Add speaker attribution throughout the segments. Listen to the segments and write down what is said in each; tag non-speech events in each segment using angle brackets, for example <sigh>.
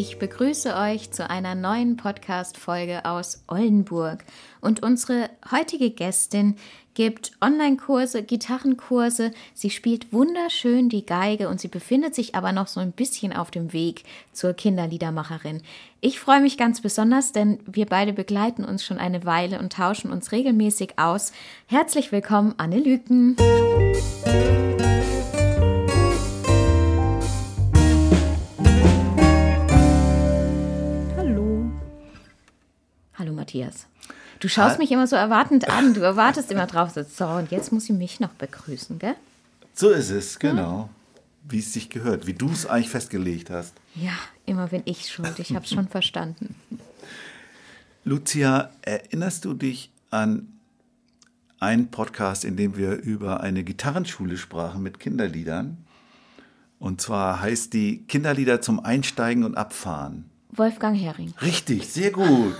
Speaker 1: Ich begrüße euch zu einer neuen Podcast-Folge aus Oldenburg. Und unsere heutige Gästin gibt Online-Kurse, Gitarrenkurse. Sie spielt wunderschön die Geige und sie befindet sich aber noch so ein bisschen auf dem Weg zur Kinderliedermacherin. Ich freue mich ganz besonders, denn wir beide begleiten uns schon eine Weile und tauschen uns regelmäßig aus. Herzlich willkommen, Anne Lüken.
Speaker 2: Hallo.
Speaker 1: Hallo Matthias. Du schaust mich immer so erwartend an. Du erwartest immer drauf. So, und jetzt muss ich mich noch begrüßen, gell?
Speaker 3: So ist es, genau. Wie es sich gehört, wie du es eigentlich festgelegt hast.
Speaker 1: Ja, immer bin ich schuld. Ich habe schon verstanden.
Speaker 3: Lucia, erinnerst du dich an einen Podcast, in dem wir über eine Gitarrenschule sprachen mit Kinderliedern? Und zwar heißt die Kinderlieder zum Einsteigen und Abfahren.
Speaker 1: Wolfgang Hering.
Speaker 3: Richtig, sehr gut.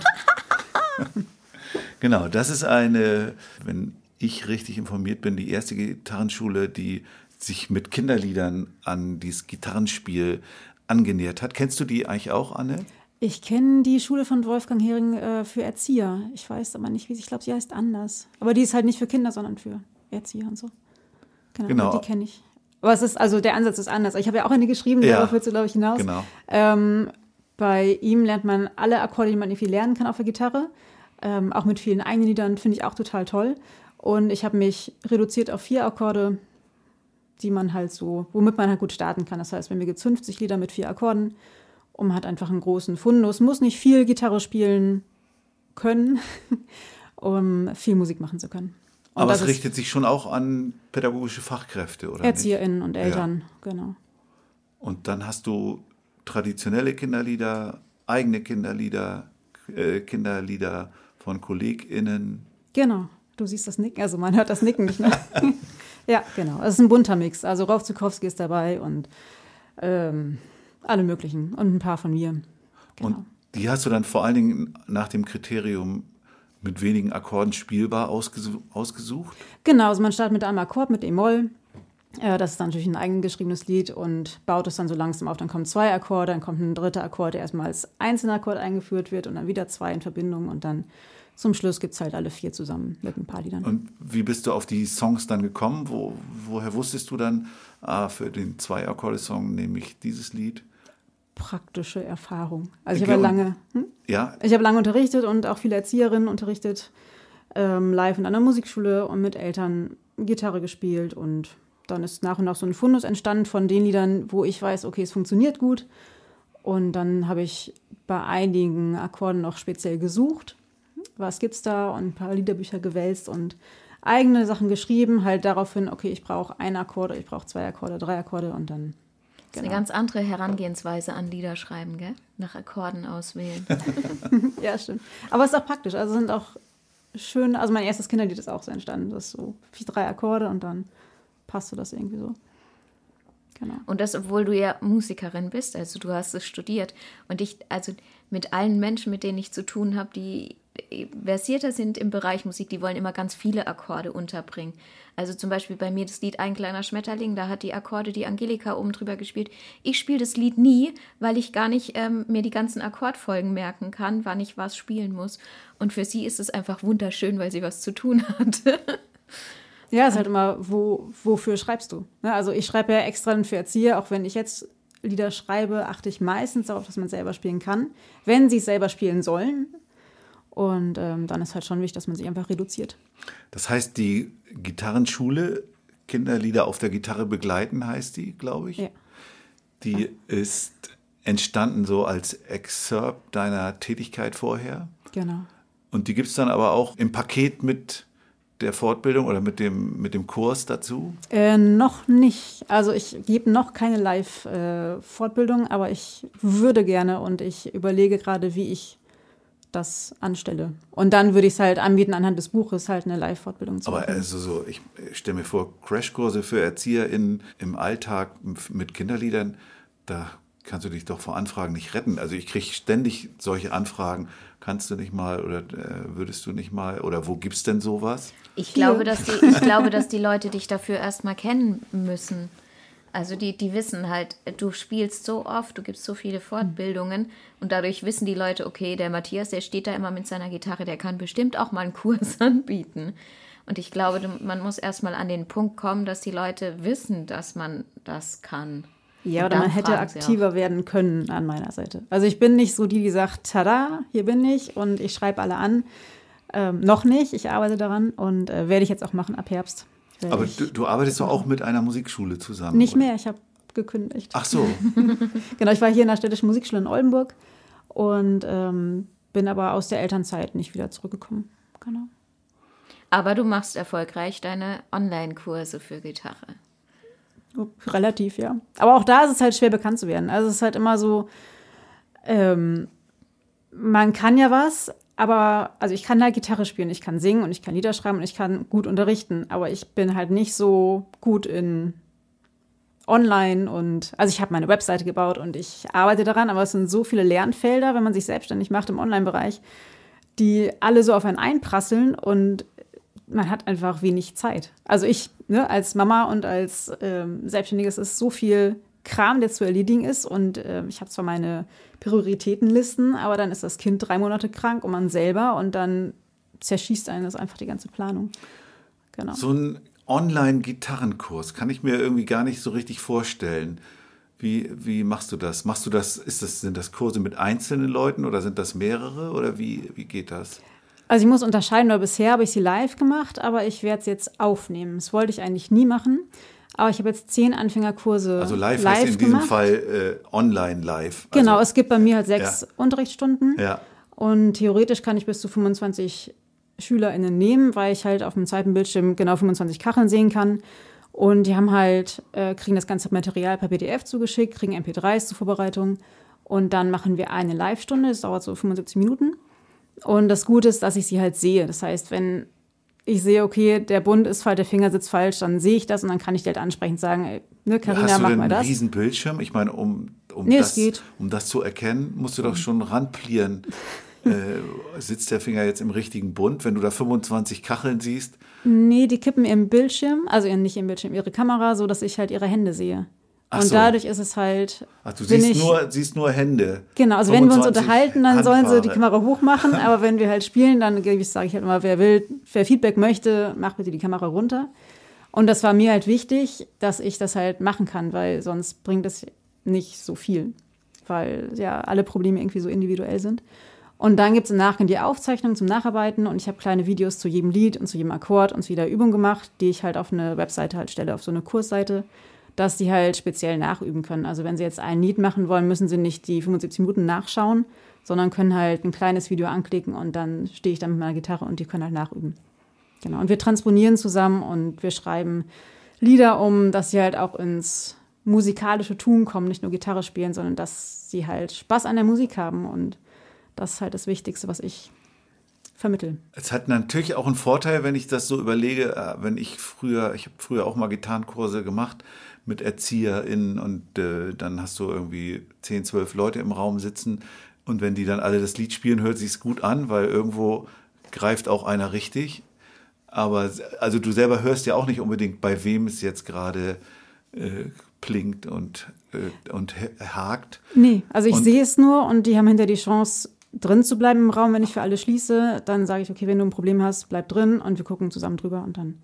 Speaker 3: <laughs> genau, das ist eine, wenn ich richtig informiert bin, die erste Gitarrenschule, die sich mit Kinderliedern an dieses Gitarrenspiel angenähert hat. Kennst du die eigentlich auch, Anne?
Speaker 2: Ich kenne die Schule von Wolfgang Hering äh, für Erzieher. Ich weiß aber nicht, wie sie, ich glaube, sie heißt anders. Aber die ist halt nicht für Kinder, sondern für Erzieher und so. Genau,
Speaker 3: Genau.
Speaker 2: die kenne ich. Aber es ist, also der Ansatz ist anders. Ich habe ja auch eine geschrieben,
Speaker 3: Ja.
Speaker 2: darauf willst du, glaube ich, hinaus.
Speaker 3: Genau.
Speaker 2: Ähm, bei ihm lernt man alle Akkorde, die man irgendwie lernen kann auf der Gitarre. Ähm, auch mit vielen eigenen Liedern, finde ich auch total toll. Und ich habe mich reduziert auf vier Akkorde, die man halt so, womit man halt gut starten kann. Das heißt, bei mir gibt es 50 Lieder mit vier Akkorden und man hat einfach einen großen Fundus, muss nicht viel Gitarre spielen können, <laughs> um viel Musik machen zu können. Und
Speaker 3: Aber es richtet sich schon auch an pädagogische Fachkräfte, oder? Nicht?
Speaker 2: ErzieherInnen und Eltern, genau.
Speaker 3: Und dann hast du traditionelle Kinderlieder, eigene Kinderlieder, äh, Kinderlieder von KollegInnen.
Speaker 2: Genau, du siehst das Nicken, also man hört das Nicken nicht mehr. <laughs> ja, genau. Es ist ein bunter Mix. Also Rolf Zukowski ist dabei und ähm, alle möglichen und ein paar von mir. Genau.
Speaker 3: Und die hast du dann vor allen Dingen nach dem Kriterium mit wenigen Akkorden spielbar ausgesu ausgesucht.
Speaker 2: Genau, also man startet mit einem Akkord, mit E-Moll. Äh, das ist dann natürlich ein eigengeschriebenes Lied und baut es dann so langsam auf. Dann kommen zwei Akkorde, dann kommt ein dritter Akkord, der erstmal als einzelner Akkord eingeführt wird und dann wieder zwei in Verbindung und dann zum Schluss gibt es halt alle vier zusammen mit ein paar Liedern.
Speaker 3: Und wie bist du auf die Songs dann gekommen? Wo, woher wusstest du dann, ah, für den Zwei-Akkorde-Song nehme ich dieses Lied?
Speaker 2: Praktische Erfahrung. Also ich habe lange, hm?
Speaker 3: Ja,
Speaker 2: ich habe lange unterrichtet und auch viele Erzieherinnen unterrichtet, ähm, live in einer Musikschule und mit Eltern Gitarre gespielt und dann ist nach und nach so ein Fundus entstanden von den Liedern, wo ich weiß, okay, es funktioniert gut. Und dann habe ich bei einigen Akkorden noch speziell gesucht, was gibt's da und ein paar Liederbücher gewälzt und eigene Sachen geschrieben, halt daraufhin, okay, ich brauche einen Akkord, ich brauche zwei Akkorde, drei Akkorde und dann
Speaker 1: Das ist eine ganz andere Herangehensweise an Lieder schreiben, gell? Nach Akkorden auswählen. <laughs> <laughs>
Speaker 2: Ja, stimmt. Aber es ist auch praktisch. Also sind auch schön, also mein erstes Kinderlied ist auch so entstanden. Das ist so wie drei Akkorde und dann passte das irgendwie so. Genau.
Speaker 1: Und das, obwohl du ja Musikerin bist, also du hast es studiert. Und ich, also mit allen Menschen, mit denen ich zu tun habe, die versierter sind im Bereich Musik, die wollen immer ganz viele Akkorde unterbringen. Also zum Beispiel bei mir das Lied Ein kleiner Schmetterling, da hat die Akkorde die Angelika oben drüber gespielt. Ich spiele das Lied nie, weil ich gar nicht ähm, mir die ganzen Akkordfolgen merken kann, wann ich was spielen muss. Und für sie ist es einfach wunderschön, weil sie was zu tun <laughs> hat.
Speaker 2: Ja, ist halt immer, wo, wofür schreibst du? Ne? Also ich schreibe ja extra für Erzieher, auch wenn ich jetzt Lieder schreibe, achte ich meistens darauf, dass man selber spielen kann, wenn sie es selber spielen sollen. Und ähm, dann ist halt schon wichtig, dass man sich einfach reduziert.
Speaker 3: Das heißt, die Gitarrenschule, Kinderlieder auf der Gitarre begleiten, heißt die, glaube ich.
Speaker 2: Ja.
Speaker 3: Die ist entstanden so als Excerpt deiner Tätigkeit vorher.
Speaker 2: Genau.
Speaker 3: Und die gibt es dann aber auch im Paket mit der Fortbildung oder mit dem, mit dem Kurs dazu?
Speaker 2: Äh, noch nicht. Also ich gebe noch keine Live-Fortbildung, aber ich würde gerne und ich überlege gerade, wie ich das anstelle. Und dann würde ich es halt anbieten, anhand des Buches halt eine Live-Fortbildung zu
Speaker 3: Aber
Speaker 2: machen.
Speaker 3: also so, ich stelle mir vor, Crashkurse für ErzieherInnen im Alltag mit Kinderliedern, da kannst du dich doch vor Anfragen nicht retten. Also ich kriege ständig solche Anfragen. Kannst du nicht mal oder äh, würdest du nicht mal oder wo gibt's denn sowas?
Speaker 1: Ich glaube, dass die, <laughs> ich glaube, dass die Leute dich dafür erstmal kennen müssen. Also die, die wissen halt, du spielst so oft, du gibst so viele Fortbildungen und dadurch wissen die Leute, okay, der Matthias, der steht da immer mit seiner Gitarre, der kann bestimmt auch mal einen Kurs <laughs> anbieten. Und ich glaube, man muss erstmal an den Punkt kommen, dass die Leute wissen, dass man das kann.
Speaker 2: Ja, oder man hätte aktiver werden können an meiner Seite. Also ich bin nicht so die, die sagt, tada, hier bin ich und ich schreibe alle an. Ähm, noch nicht, ich arbeite daran und äh, werde ich jetzt auch machen ab Herbst.
Speaker 3: Aber du, du arbeitest doch auch mit einer Musikschule zusammen.
Speaker 2: nicht
Speaker 3: oder?
Speaker 2: mehr, ich habe gekündigt.
Speaker 3: Ach so. <laughs>
Speaker 2: Genau, ich war hier in der Städtischen Musikschule in Oldenburg und ähm, bin aber aus der Elternzeit nicht wieder zurückgekommen. Genau.
Speaker 1: Aber du machst erfolgreich deine Online-Kurse für Gitarre.
Speaker 2: Relativ, ja. Aber auch da ist es halt schwer bekannt zu werden. Also es ist halt immer so, ähm, man kann ja was, aber, also ich kann halt Gitarre spielen, ich kann singen und ich kann Lieder schreiben und ich kann gut unterrichten, aber ich bin halt nicht so gut in online und, also ich habe meine Webseite gebaut und ich arbeite daran, aber es sind so viele Lernfelder, wenn man sich selbstständig macht im Online-Bereich, die alle so auf einen einprasseln und man hat einfach wenig Zeit. Also ich, ne, als Mama und als ähm, Selbstständiges ist so viel Kram, der zu erledigen ist. Und ähm, ich habe zwar meine Prioritätenlisten, aber dann ist das Kind drei Monate krank und man selber und dann zerschießt einen das einfach die ganze Planung. Genau.
Speaker 3: So ein Online-Gitarrenkurs kann ich mir irgendwie gar nicht so richtig vorstellen. Wie, wie machst du das? Machst du das, ist das, sind das Kurse mit einzelnen Leuten oder sind das mehrere oder wie, wie geht das?
Speaker 2: Also ich muss unterscheiden, weil bisher habe ich sie live gemacht, aber ich werde es jetzt aufnehmen. Das wollte ich eigentlich nie machen. Aber ich habe jetzt zehn Anfängerkurse
Speaker 3: Also live, heißt in diesem
Speaker 2: gemacht.
Speaker 3: Fall äh, online live.
Speaker 2: Genau,
Speaker 3: also,
Speaker 2: es gibt bei mir halt sechs
Speaker 3: Ja.
Speaker 2: Unterrichtsstunden.
Speaker 3: Ja.
Speaker 2: Und theoretisch kann ich bis zu 25 SchülerInnen nehmen, weil ich halt auf dem zweiten Bildschirm genau 25 Kacheln sehen kann. Und die haben halt, äh, kriegen das ganze Material per PDF zugeschickt, kriegen MP3s zur Vorbereitung. Und dann machen wir eine Live-Stunde, das dauert so 75 Minuten. Und das Gute ist, dass ich sie halt sehe. Das heißt, wenn ich sehe, okay, der Bund ist falsch, der Finger sitzt falsch, dann sehe ich das und dann kann ich dir halt ansprechend sagen, ey, ne, Carina,
Speaker 3: Hast du
Speaker 2: mach
Speaker 3: denn
Speaker 2: mal
Speaker 3: einen
Speaker 2: das.
Speaker 3: riesen Bildschirm? Ich meine, um, um,
Speaker 2: Nee,
Speaker 3: das, um das zu erkennen, musst du doch schon ranplieren. <laughs> äh, sitzt der Finger jetzt im richtigen Bund? Wenn du da 25 Kacheln siehst,
Speaker 2: Nee, die kippen ihren Bildschirm, also nicht ihren Bildschirm, ihre Kamera, so dass ich halt ihre Hände sehe.
Speaker 3: Ach
Speaker 2: und
Speaker 3: so.
Speaker 2: dadurch ist es halt.
Speaker 3: ach, du siehst
Speaker 2: ich-
Speaker 3: nur, siehst nur Hände.
Speaker 2: Genau, also wenn wir uns
Speaker 3: 25
Speaker 2: unterhalten, dann sollen sie die. Kamera hochmachen, <laughs> aber wenn wir halt spielen, dann sage ich halt immer, wer will, wer Feedback möchte, mach bitte die Kamera runter. Und das war mir halt wichtig, dass ich das halt machen kann, weil sonst bringt es nicht so viel, weil ja alle Probleme irgendwie so individuell sind. Und dann gibt es im Nachgang die Aufzeichnung zum Nacharbeiten und ich habe kleine Videos zu jedem Lied und zu jedem Akkord und zu jeder Übung gemacht, die ich halt auf eine Webseite halt stelle, auf so eine Kursseite, dass die halt speziell nachüben können. Also wenn sie jetzt ein Lied machen wollen, müssen sie nicht die 75 Minuten nachschauen, sondern können halt ein kleines Video anklicken und dann stehe ich dann mit meiner Gitarre und die können halt nachüben. Genau. Und wir transponieren zusammen und wir schreiben Lieder um, dass sie halt auch ins musikalische Tun kommen, nicht nur Gitarre spielen, sondern dass sie halt Spaß an der Musik haben und das ist halt das Wichtigste, was ich vermittle.
Speaker 3: Es hat natürlich auch einen Vorteil, wenn ich das so überlege, äh, wenn ich früher, ich habe früher auch mal Gitarrenkurse gemacht mit ErzieherInnen und äh, dann hast du irgendwie 10, 12 Leute im Raum sitzen und wenn die dann alle das Lied spielen, hört sich's gut an, weil irgendwo greift auch einer richtig. Aber also du selber hörst ja auch nicht unbedingt, bei wem es jetzt gerade äh, plinkt und, äh, und ha- hakt.
Speaker 2: Nee, also ich sehe es nur und die haben hinter die Chance, drin zu bleiben im Raum, wenn ich für alle schließe. Dann sage ich, okay, wenn du ein Problem hast, bleib drin und wir gucken zusammen drüber und dann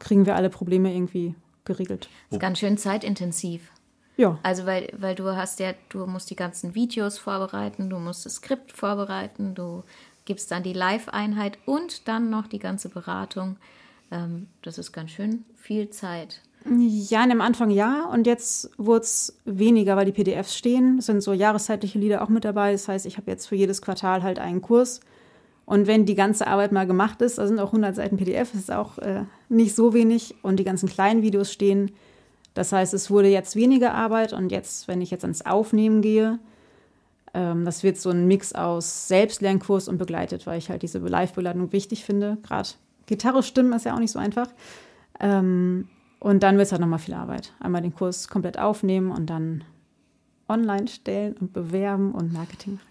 Speaker 2: kriegen wir alle Probleme irgendwie geregelt.
Speaker 1: ist ganz schön zeitintensiv.
Speaker 2: Ja,
Speaker 1: Also weil, weil du hast ja, du musst die ganzen Videos vorbereiten, du musst das Skript vorbereiten, du gibst dann die Live-Einheit und dann noch die ganze Beratung. Ähm, das ist ganz schön viel Zeit.
Speaker 2: ja, am Anfang ja und jetzt wurde es weniger, weil die PDFs stehen. Es sind so jahreszeitliche Lieder auch mit dabei. Das heißt, ich habe jetzt für jedes Quartal halt einen Kurs Und wenn die ganze Arbeit mal gemacht ist, da sind auch 100 Seiten PDF, ist auch äh, nicht so wenig und die ganzen kleinen Videos stehen. Das heißt, es wurde jetzt weniger Arbeit und jetzt, wenn ich jetzt ans Aufnehmen gehe, ähm, das wird so ein Mix aus Selbstlernkurs und begleitet, weil ich halt diese Live-Begleitung wichtig finde. Gerade Gitarre stimmen ist ja auch nicht so einfach. Ähm, und dann wird es halt nochmal viel Arbeit. Einmal den Kurs komplett aufnehmen und dann online stellen und bewerben und Marketing machen.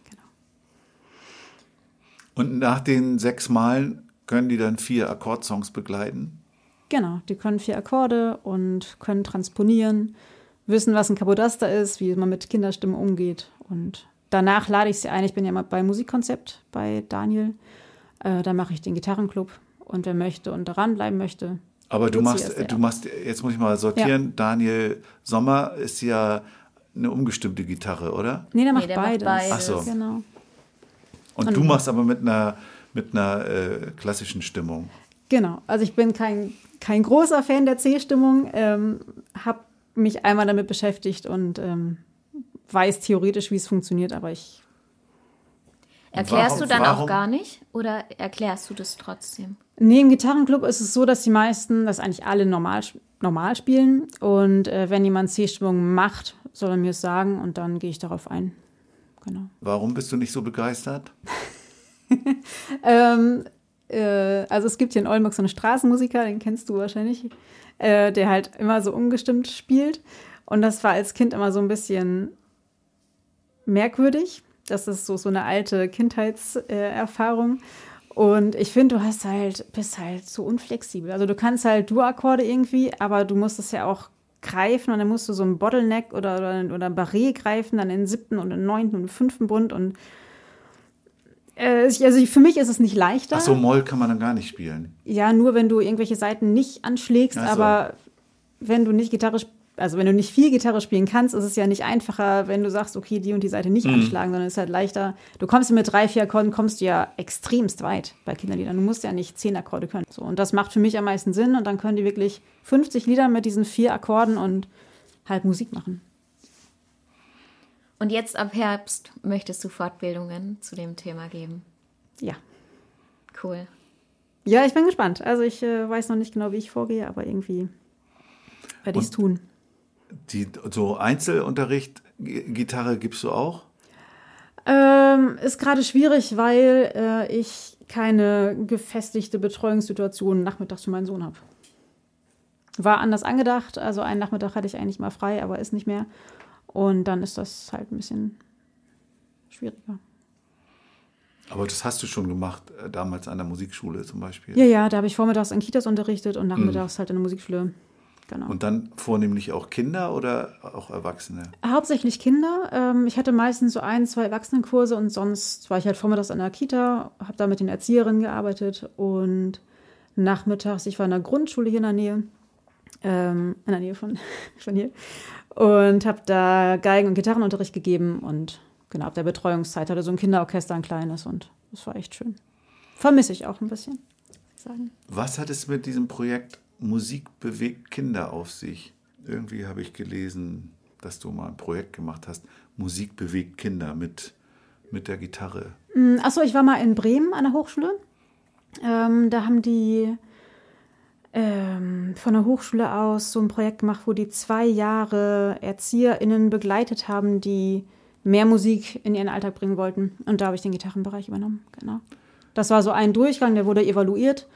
Speaker 3: Und nach den sechs Malen können die dann vier Akkordsongs begleiten?
Speaker 2: Genau, die können vier Akkorde und können transponieren, wissen, was ein Kapodaster ist, wie man mit Kinderstimmen umgeht. Und danach lade ich sie ein. Ich bin ja mal bei Musikkonzept bei Daniel. Äh, da mache ich den Gitarrenclub. Und wer möchte und daran bleiben möchte.
Speaker 3: Aber du machst,
Speaker 2: ja.
Speaker 3: du machst, jetzt muss ich mal sortieren, Daniel Sommer ist ja eine umgestimmte Gitarre, oder?
Speaker 2: Nee, der
Speaker 1: Nee,
Speaker 2: macht
Speaker 1: der macht
Speaker 2: beides.
Speaker 1: beides.
Speaker 3: Ach so.
Speaker 2: Genau.
Speaker 3: Und du machst aber mit einer, mit einer äh, klassischen Stimmung.
Speaker 2: Genau, also ich bin kein, kein großer Fan der C-Stimmung, ähm, habe mich einmal damit beschäftigt und ähm, weiß theoretisch, wie es funktioniert, aber ich,
Speaker 1: Erklärst
Speaker 3: Warum-
Speaker 1: du dann
Speaker 3: warum-
Speaker 1: auch gar nicht oder erklärst du das trotzdem?
Speaker 2: nee, im Gitarrenclub ist es so, dass die meisten, dass eigentlich alle normal, normal spielen und äh, wenn jemand C-Stimmung macht, soll er mir es sagen und dann gehe ich darauf ein. Genau.
Speaker 3: Warum bist du nicht so begeistert? <laughs>
Speaker 2: Ähm, äh, also es gibt hier in Oldenburg so einen Straßenmusiker, den kennst du wahrscheinlich, äh, der halt immer so umgestimmt spielt. Und das war als Kind immer so ein bisschen merkwürdig. Das ist so, so eine alte Kindheitserfahrung. Erfahrung. und ich finde, du hast halt, bist halt so unflexibel. Also du kannst halt Dur-Akkorde irgendwie, aber du musst es ja auch greifen und dann musst du so einen Bottleneck oder, oder, oder Barré greifen, dann in den siebten und den neunten und den fünften Bund und äh, also für mich ist es nicht leichter.
Speaker 3: Ach so, Moll kann man dann gar nicht spielen.
Speaker 2: Ja, nur wenn du irgendwelche Seiten nicht anschlägst,
Speaker 3: Ach so.
Speaker 2: aber wenn du nicht Gitarre, sp- also wenn du nicht viel Gitarre spielen kannst, ist es ja nicht einfacher, wenn du sagst, okay, die und die Seite nicht
Speaker 3: Mhm.
Speaker 2: anschlagen, sondern es ist halt leichter. Du kommst mit drei, vier Akkorden, kommst du ja extremst weit bei Kinderliedern. Du musst ja nicht zehn Akkorde können. So, und das macht für mich am meisten Sinn und dann können die wirklich 50 Lieder mit diesen vier Akkorden und halt Musik machen.
Speaker 1: Und jetzt ab Herbst möchtest du Fortbildungen zu dem Thema geben.
Speaker 2: Ja.
Speaker 1: Cool.
Speaker 2: Ja, ich bin gespannt. Also ich äh, weiß noch nicht genau, wie ich vorgehe, aber irgendwie werde ich es tun.
Speaker 3: Die, so Einzelunterricht, Gitarre gibst du auch?
Speaker 2: Ähm, ist gerade schwierig, weil äh, ich keine gefestigte Betreuungssituation nachmittags für meinen Sohn habe. War anders angedacht, also einen Nachmittag hatte ich eigentlich mal frei, aber ist nicht mehr. Und dann ist das halt ein bisschen schwieriger.
Speaker 3: Aber das hast du schon gemacht, äh, damals an der Musikschule zum Beispiel.
Speaker 2: Ja, ja, da habe ich vormittags in Kitas unterrichtet und nachmittags halt in der Musikschule. Genau.
Speaker 3: Und dann vornehmlich auch Kinder oder auch Erwachsene?
Speaker 2: Hauptsächlich Kinder. Ähm, ich hatte meistens so ein, zwei Erwachsenenkurse und sonst war ich halt vormittags an der Kita, habe da mit den Erzieherinnen gearbeitet und nachmittags, ich war in der Grundschule hier in der Nähe, ähm, in der Nähe von, <laughs> von hier, und habe da Geigen- und Gitarrenunterricht gegeben und genau, ab der Betreuungszeit hatte so ein Kinderorchester, ein kleines und das war echt schön. Vermisse ich auch ein bisschen, sagen.
Speaker 3: Was hat es mit diesem Projekt Musik bewegt Kinder auf sich? Irgendwie habe ich gelesen, dass du mal ein Projekt gemacht hast, Musik bewegt Kinder mit, mit der Gitarre.
Speaker 2: Achso, ich war mal in Bremen an der Hochschule. Ähm, da haben die ähm, von der Hochschule aus so ein Projekt gemacht, wo die zwei Jahre ErzieherInnen begleitet haben, die mehr Musik in ihren Alltag bringen wollten. Und da habe ich den Gitarrenbereich übernommen, genau. Das war so ein Durchgang, der wurde evaluiert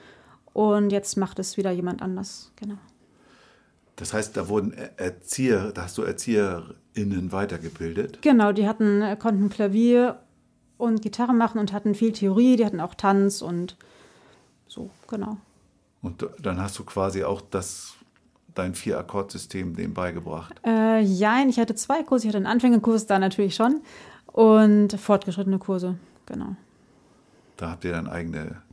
Speaker 2: und jetzt macht es wieder jemand anders, genau.
Speaker 3: Das heißt, da wurden Er- Erzieher, da hast du ErzieherInnen weitergebildet.
Speaker 2: Genau, die hatten, äh, konnten Klavier und Gitarre machen und hatten viel Theorie, die hatten auch Tanz und so, genau.
Speaker 3: Und dann hast du quasi auch das, dein Vier-Akkord-System dem beigebracht.
Speaker 2: Äh, jein, ich hatte zwei Kurse. Ich hatte einen Anfängerkurs da natürlich schon und fortgeschrittene Kurse, genau.
Speaker 3: Da habt ihr dann eigene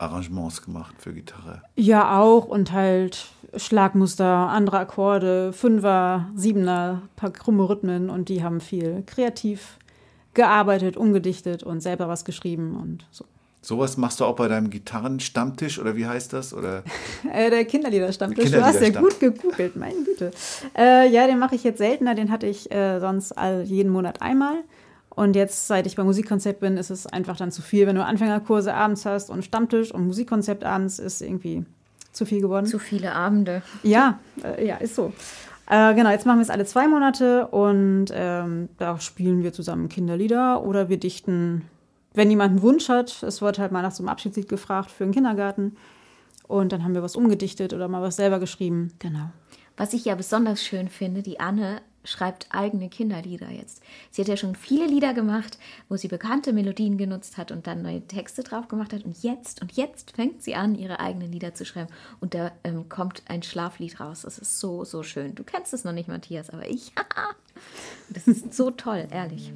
Speaker 3: Arrangements gemacht für Gitarre.
Speaker 2: Ja, auch und halt Schlagmuster, andere Akkorde, Fünfer, Siebener, paar krumme Rhythmen und die haben viel kreativ gearbeitet, umgedichtet und selber was geschrieben und so.
Speaker 3: Sowas machst du auch bei deinem Gitarrenstammtisch oder wie heißt das? Oder <laughs>
Speaker 2: Äh, der Kinderliederstammtisch.
Speaker 3: Der
Speaker 2: Du hast ja gut gegoogelt, meine Güte. Äh, ja, den mache ich jetzt seltener. Den hatte ich äh, sonst all, jeden Monat einmal. Und jetzt, seit ich bei Musikkonzept bin, ist es einfach dann zu viel, wenn du Anfängerkurse abends hast und Stammtisch und Musikkonzept abends ist irgendwie zu viel geworden.
Speaker 1: Zu viele Abende.
Speaker 2: Ja, äh, ja, ist so. Äh, genau, jetzt machen wir es alle zwei Monate und ähm, da spielen wir zusammen Kinderlieder oder wir dichten, wenn jemand einen Wunsch hat, es wird halt mal nach so einem Abschiedslied gefragt für den Kindergarten und dann haben wir was umgedichtet oder mal was selber geschrieben. Genau.
Speaker 1: Was ich ja besonders schön finde, die Anne schreibt eigene Kinderlieder jetzt. Sie hat ja schon viele Lieder gemacht, wo sie bekannte Melodien genutzt hat und dann neue Texte drauf gemacht hat. Und jetzt, und jetzt fängt sie an, ihre eigenen Lieder zu schreiben. Und da ähm, kommt ein Schlaflied raus. Das ist so, so schön. Du kennst es noch nicht, Matthias, aber ich. <laughs> das ist so toll, ehrlich.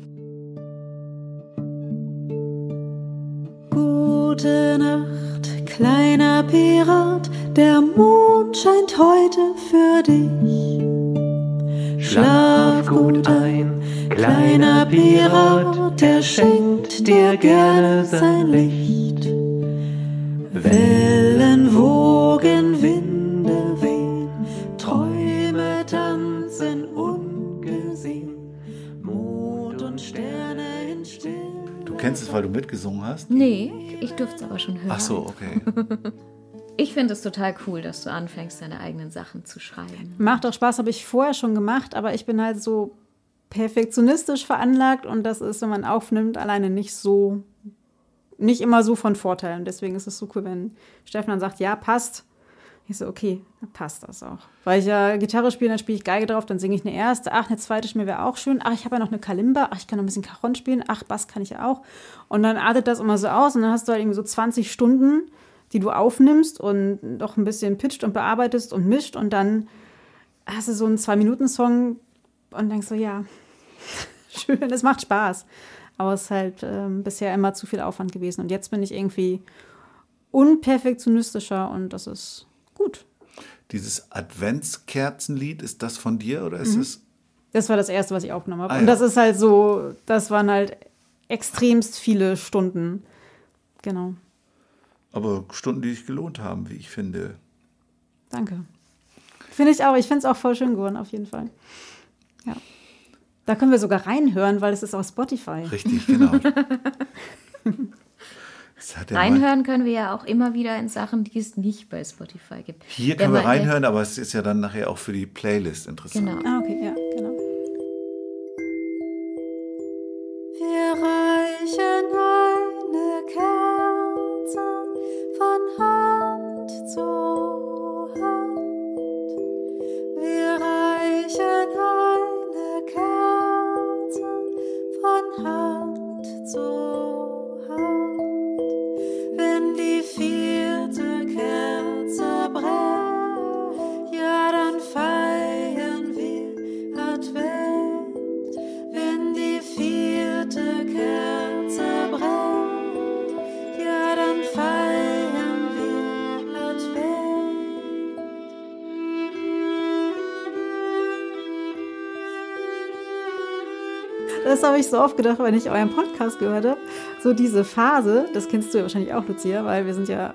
Speaker 4: Gute Nacht, kleiner Pirat, der Mond scheint heute für dich. Schlaf gut ein, kleiner Pirat, der schenkt dir gerne sein Licht. Wellen, Wogen, Winde wehen, Träume tanzen ungesehen, Mond und Sterne in Still.
Speaker 3: Du kennst es, weil du mitgesungen hast?
Speaker 1: Nee, ich durfte es aber schon hören.
Speaker 3: Ach so, okay. <laughs>
Speaker 1: Ich finde es total cool, dass du anfängst, deine eigenen Sachen zu schreiben.
Speaker 2: Macht auch Spaß, habe ich vorher schon gemacht, aber ich bin halt so perfektionistisch veranlagt und das ist, wenn man aufnimmt, alleine nicht so, nicht immer so von Vorteil. Und deswegen ist es so cool, wenn Steffen dann sagt, ja, passt. Ich so, okay, dann passt das auch. Weil ich ja Gitarre spiele, dann spiele ich Geige drauf, dann singe ich eine erste. Ach, eine zweite Stimme wäre auch schön. Ach, ich habe ja noch eine Kalimba. Ach, ich kann noch ein bisschen Cajon spielen. Ach, Bass kann ich ja auch. Und dann artet das immer so aus und dann hast du halt irgendwie so 20 Stunden, die du aufnimmst und noch ein bisschen pitcht und bearbeitest und mischt und dann hast du so einen Zwei-Minuten-Song und denkst so, ja, <laughs> schön, es macht Spaß. Aber es ist halt ähm, bisher immer zu viel Aufwand gewesen. Und jetzt bin ich irgendwie unperfektionistischer und das ist gut.
Speaker 3: Dieses Adventskerzenlied, ist das von dir oder ist es?
Speaker 2: Das war das erste, was ich aufgenommen habe.
Speaker 3: Ah,
Speaker 2: und das ist halt so, das waren halt extremst viele Stunden. Genau.
Speaker 3: Aber Stunden, die sich gelohnt haben, wie ich finde.
Speaker 2: Danke. Finde ich auch. Ich finde es auch voll schön geworden, auf jeden Fall. Ja. Da können wir sogar reinhören, weil es ist auf Spotify.
Speaker 3: Richtig, genau. <laughs> Ja mal-
Speaker 1: Reinhören können wir ja auch immer wieder in Sachen, die es nicht bei Spotify gibt.
Speaker 3: Hier
Speaker 1: Wenn
Speaker 3: können wir reinhören, aber es ist ja dann nachher auch für die Playlist interessant.
Speaker 1: Genau.
Speaker 2: Ah, okay, ja, ich so oft gedacht, wenn ich euren Podcast gehört habe. So diese Phase, das kennst du ja wahrscheinlich auch, Lucia, weil wir sind ja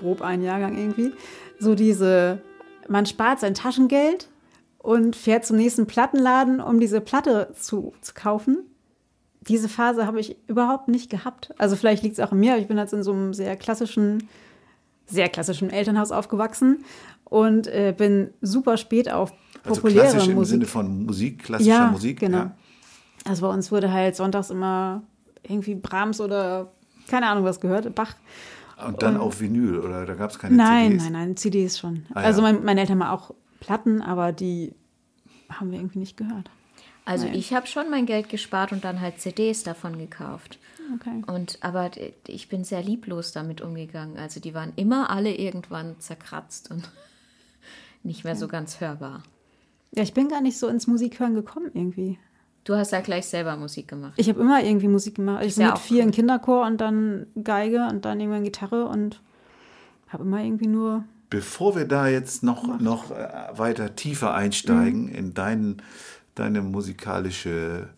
Speaker 2: grob ein Jahrgang irgendwie. So diese, man spart sein Taschengeld und fährt zum nächsten Plattenladen, um diese Platte zu, zu kaufen. Diese Phase habe ich überhaupt nicht gehabt. Also vielleicht liegt es auch an mir. Ich bin jetzt in so einem sehr klassischen, sehr klassischen Elternhaus aufgewachsen und äh, bin super spät auf
Speaker 3: Also
Speaker 2: populäre
Speaker 3: klassisch im
Speaker 2: Musik.
Speaker 3: Sinne von Musik, klassischer
Speaker 2: ja,
Speaker 3: Musik.
Speaker 2: Genau.
Speaker 3: Ja.
Speaker 2: Also bei uns wurde halt sonntags immer irgendwie Brahms oder keine Ahnung was gehört, Bach.
Speaker 3: Und dann auf Vinyl, oder da gab es keine
Speaker 2: Nein,
Speaker 3: CDs?
Speaker 2: nein, nein, CDs schon.
Speaker 3: Ah,
Speaker 2: also
Speaker 3: ja.
Speaker 2: mein, meine Eltern haben auch Platten, aber die haben wir irgendwie nicht gehört.
Speaker 1: Also ich habe schon mein Geld gespart und dann halt CDs davon gekauft.
Speaker 2: Okay.
Speaker 1: Und aber ich bin sehr lieblos damit umgegangen. Also die waren immer alle irgendwann zerkratzt und <laughs> nicht mehr so ganz hörbar.
Speaker 2: Ja, ich bin gar nicht so ins Musikhören gekommen irgendwie.
Speaker 1: Du hast ja gleich selber Musik gemacht.
Speaker 2: Ich habe immer irgendwie Musik gemacht. Ich bin
Speaker 1: ja
Speaker 2: mit vier in
Speaker 1: cool.
Speaker 2: Kinderchor und dann Geige und dann irgendwann Gitarre und habe immer irgendwie nur.
Speaker 3: Bevor wir da jetzt noch, noch äh, weiter tiefer einsteigen
Speaker 2: Mhm.
Speaker 3: in dein, deine musikalische,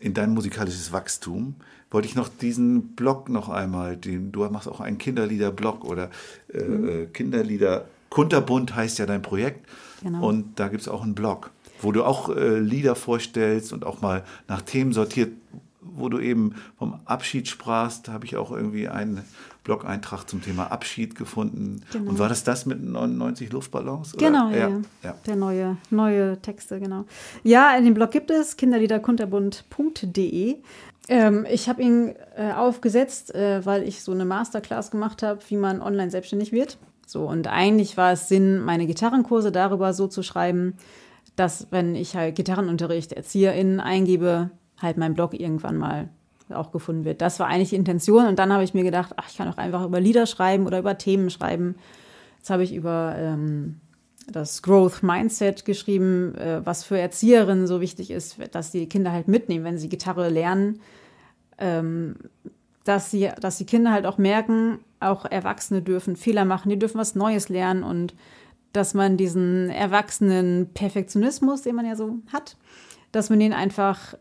Speaker 3: in dein musikalisches Wachstum, wollte ich noch diesen Blog noch einmal, den, du machst auch einen Kinderlieder-Blog oder äh,
Speaker 2: Mhm.
Speaker 3: äh, Kinderlieder, Kunterbund heißt ja dein Projekt
Speaker 2: Genau.
Speaker 3: und da gibt es auch einen Blog. Wo du auch äh, Lieder vorstellst und auch mal nach Themen sortiert, wo du eben vom Abschied sprachst, habe ich auch irgendwie einen Blog-Eintrag zum Thema Abschied gefunden.
Speaker 2: Genau.
Speaker 3: Und war das das mit 99 Luftballons? oder?
Speaker 2: Genau, ja,
Speaker 3: ja.
Speaker 2: Der neue, neue Texte, genau. Ja, in dem Blog gibt es kinderliederkunterbund.de. Ähm, ich habe ihn äh, aufgesetzt, äh, weil ich so eine Masterclass gemacht habe, wie man online selbstständig wird. So, und eigentlich war es Sinn, meine Gitarrenkurse darüber so zu schreiben, dass, wenn ich halt Gitarrenunterricht ErzieherInnen eingebe, halt mein Blog irgendwann mal auch gefunden wird. Das war eigentlich die Intention. Und dann habe ich mir gedacht, ach, ich kann auch einfach über Lieder schreiben oder über Themen schreiben. Jetzt habe ich über ähm, das Growth Mindset geschrieben, äh, was für Erzieherinnen so wichtig ist, dass die Kinder halt mitnehmen, wenn sie Gitarre lernen, ähm, dass, sie, dass die Kinder halt auch merken, auch Erwachsene dürfen Fehler machen, die dürfen was Neues lernen und dass man diesen erwachsenen Perfektionismus, den man ja so hat, dass man den einfach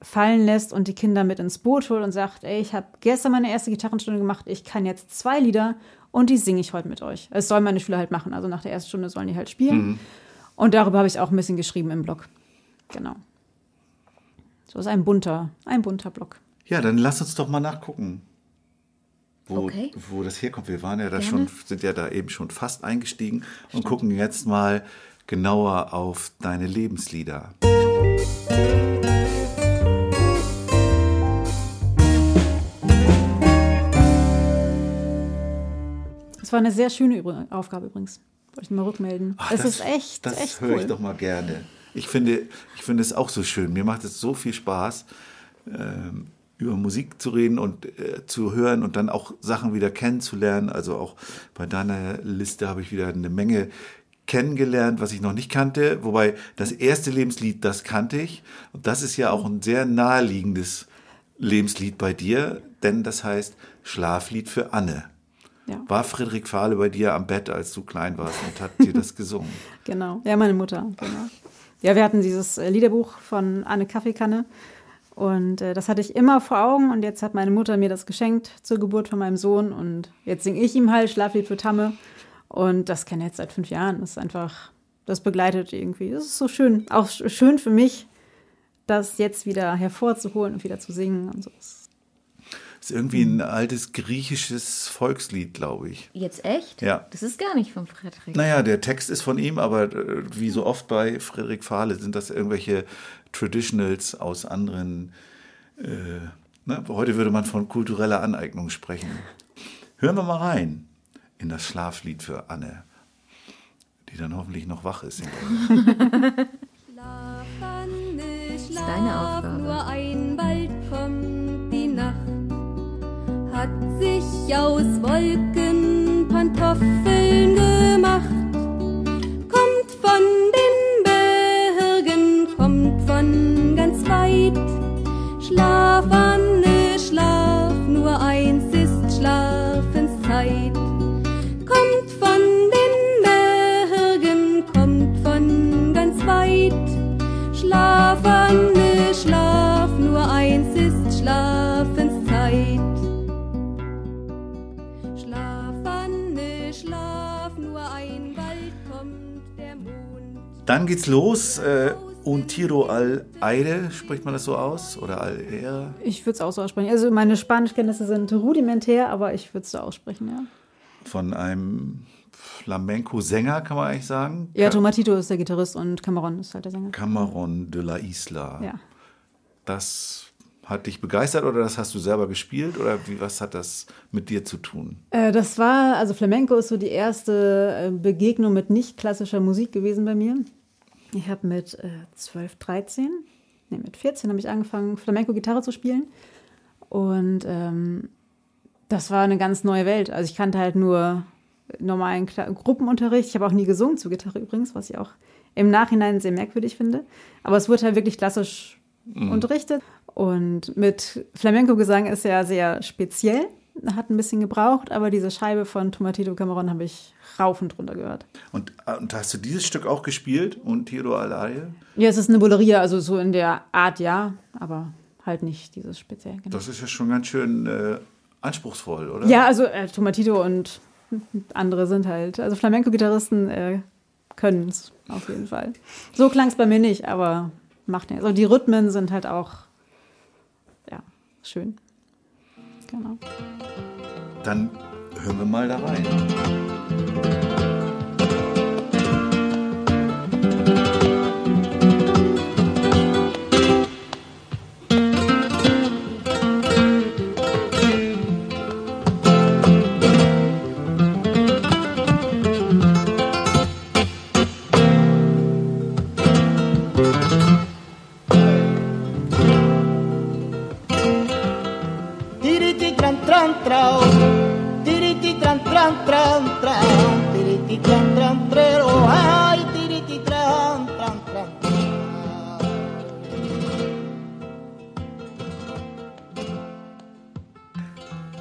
Speaker 2: fallen lässt und die Kinder mit ins Boot holt und sagt, ey, ich habe gestern meine erste Gitarrenstunde gemacht, ich kann jetzt zwei Lieder und die singe ich heute mit euch. Das sollen meine Schüler halt machen. Also nach der ersten Stunde sollen die halt spielen. Und darüber habe ich auch ein bisschen geschrieben im Blog. Genau. So ist ein bunter, ein bunter Blog.
Speaker 3: Ja, dann lass uns doch mal nachgucken, wo,
Speaker 1: Okay.
Speaker 3: wo das herkommt. Wir waren ja da
Speaker 1: Gerne.
Speaker 3: schon, sind ja da eben schon fast eingestiegen und gucken jetzt mal genauer auf deine Lebenslieder.
Speaker 2: Das war eine sehr schöne Übr- Aufgabe übrigens. Wollte ich mal rückmelden.
Speaker 3: Ach,
Speaker 2: das, ist echt,
Speaker 3: Das
Speaker 2: echt
Speaker 3: höre
Speaker 2: cool.
Speaker 3: ich doch mal gerne. Ich finde, ich finde es auch so schön. Mir macht es so viel Spaß, ähm, über Musik zu reden und äh, zu hören und dann auch Sachen wieder kennenzulernen. Also auch bei deiner Liste habe ich wieder eine Menge kennengelernt, was ich noch nicht kannte. Wobei das erste Lebenslied, das kannte ich. Und das ist ja auch ein sehr naheliegendes Lebenslied bei dir, denn das heißt Schlaflied für Anne.
Speaker 2: Ja.
Speaker 3: War Friedrich Fahle bei dir am Bett, als du klein warst und hat dir das <laughs> gesungen?
Speaker 2: Genau. Ja, meine Mutter. Genau. Ja, wir hatten dieses äh, Liederbuch von Anne Kaffeekanne. Und äh, das hatte ich immer vor Augen. Und jetzt hat meine Mutter mir das geschenkt zur Geburt von meinem Sohn. Und jetzt singe ich ihm halt Schlaflied für Tamme. Und das kenne ich jetzt seit fünf Jahren. Das ist einfach, das begleitet irgendwie. Das ist so schön. Auch sch- schön für mich, das jetzt wieder hervorzuholen und wieder zu singen und so.
Speaker 3: ist irgendwie ein altes griechisches Volkslied, glaube ich.
Speaker 1: Jetzt echt?
Speaker 3: Ja.
Speaker 1: Das ist gar nicht von Frederik.
Speaker 3: Naja, der Text ist von ihm, aber äh, wie so oft bei Friedrich Fahle sind das irgendwelche Traditionals aus anderen. Äh, ne? Heute würde man von kultureller Aneignung sprechen. Hören wir mal rein in das Schlaflied für Anne, die dann hoffentlich noch wach ist. <laughs>
Speaker 4: Schlaf, Anne, schlaf,
Speaker 1: deine Aufgabe.
Speaker 4: nur ein bald kommt die Nacht. Hat sich aus Wolken Pantoffeln
Speaker 3: Dann geht's los. Äh, Un tiro al aire, spricht man das so aus? Oder al aire?
Speaker 2: Ich würde es auch so aussprechen. Also meine Spanischkenntnisse sind rudimentär, aber ich würde es so aussprechen, ja.
Speaker 3: Von einem Flamenco-Sänger, kann man eigentlich sagen.
Speaker 2: Ja, Tomatito ist der Gitarrist und Cameron ist halt der Sänger.
Speaker 3: Cameron de la Isla.
Speaker 2: Ja.
Speaker 3: Das hat dich begeistert oder das hast du selber gespielt oder wie, was hat das mit dir zu tun?
Speaker 2: Äh, das war, also Flamenco ist so die erste äh, Begegnung mit nicht klassischer Musik gewesen bei mir. Ich habe mit äh, 12, 13, nee, mit 14 habe ich angefangen, Flamenco-Gitarre zu spielen. Und ähm, das war eine ganz neue Welt. Also ich kannte halt nur normalen Kla Gruppenunterricht. Ich habe auch nie gesungen zur Gitarre übrigens, was ich auch im Nachhinein sehr merkwürdig finde. Aber es wurde halt wirklich klassisch unterrichtet. Und mit Flamenco-Gesang ist ja sehr speziell. Hat ein bisschen gebraucht, aber diese Scheibe von Tomatito Cameron habe ich rauf und runter gehört.
Speaker 3: Und, äh, und hast du dieses Stück auch gespielt? Und Tiro al aire?
Speaker 2: Ja, es ist eine Bulleria, also so in der Art ja, aber halt nicht dieses speziell. Genau.
Speaker 3: Das ist ja schon ganz schön äh, anspruchsvoll, oder?
Speaker 2: Ja, also äh, Tomatito und andere sind halt, also Flamenco-Gitarristen äh, können es auf jeden Fall. So klang es bei mir nicht, aber macht nichts. Also die Rhythmen sind halt auch ja, schön. Genau.
Speaker 3: Dann hören wir mal da rein.
Speaker 5: えっ?